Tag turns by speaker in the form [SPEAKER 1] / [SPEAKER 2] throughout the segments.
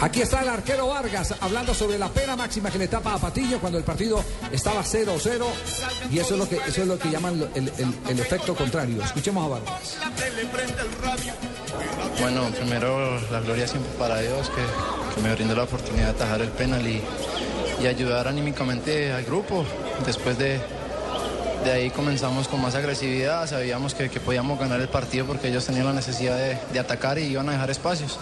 [SPEAKER 1] Aquí está el arquero Vargas hablando sobre la pena máxima que le tapa a Patiño cuando el partido estaba 0-0 y eso es lo que eso es lo que llaman el, el- efecto contrario. Escuchemos a Vargas.
[SPEAKER 2] Bueno, primero la gloria siempre para Dios que, que me brindó la oportunidad de atajar el penal y, y ayudar anímicamente al grupo. Después de, de ahí comenzamos con más agresividad, sabíamos que, que podíamos ganar el partido porque ellos tenían la necesidad de, de atacar y iban a dejar espacios.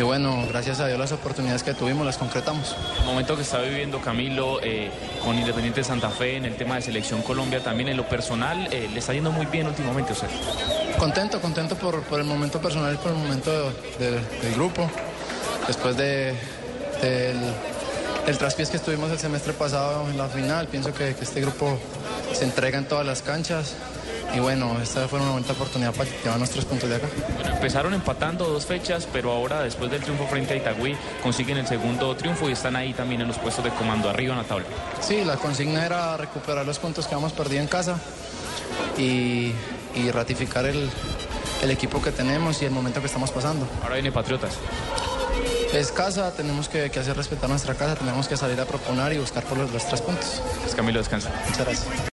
[SPEAKER 2] Y bueno, gracias a Dios las oportunidades que tuvimos las concretamos.
[SPEAKER 3] El momento que está viviendo Camilo eh, con Independiente Santa Fe en el tema de Selección Colombia, también en lo personal, eh, le está yendo muy bien últimamente, o sea.
[SPEAKER 2] Contento, contento por, por el momento personal y por el momento de- de- del grupo. Después de, del, del traspiés que estuvimos el semestre pasado en la final, pienso que, que este grupo se entrega en todas las canchas. Y bueno, esta fue una bonita oportunidad para llevarnos tres puntos de acá.
[SPEAKER 3] Bueno, empezaron empatando dos fechas, pero ahora después del triunfo frente a Itagüí consiguen el segundo triunfo y están ahí también en los puestos de comando arriba en la tabla.
[SPEAKER 2] Sí, la consigna era recuperar los puntos que habíamos perdido en casa y, y ratificar el, el equipo que tenemos y el momento que estamos pasando.
[SPEAKER 3] Ahora viene Patriotas.
[SPEAKER 2] Es casa, tenemos que, que hacer respetar nuestra casa, tenemos que salir a proponer y buscar por los, los tres puntos.
[SPEAKER 3] Es Camilo descansa.
[SPEAKER 2] Muchas gracias.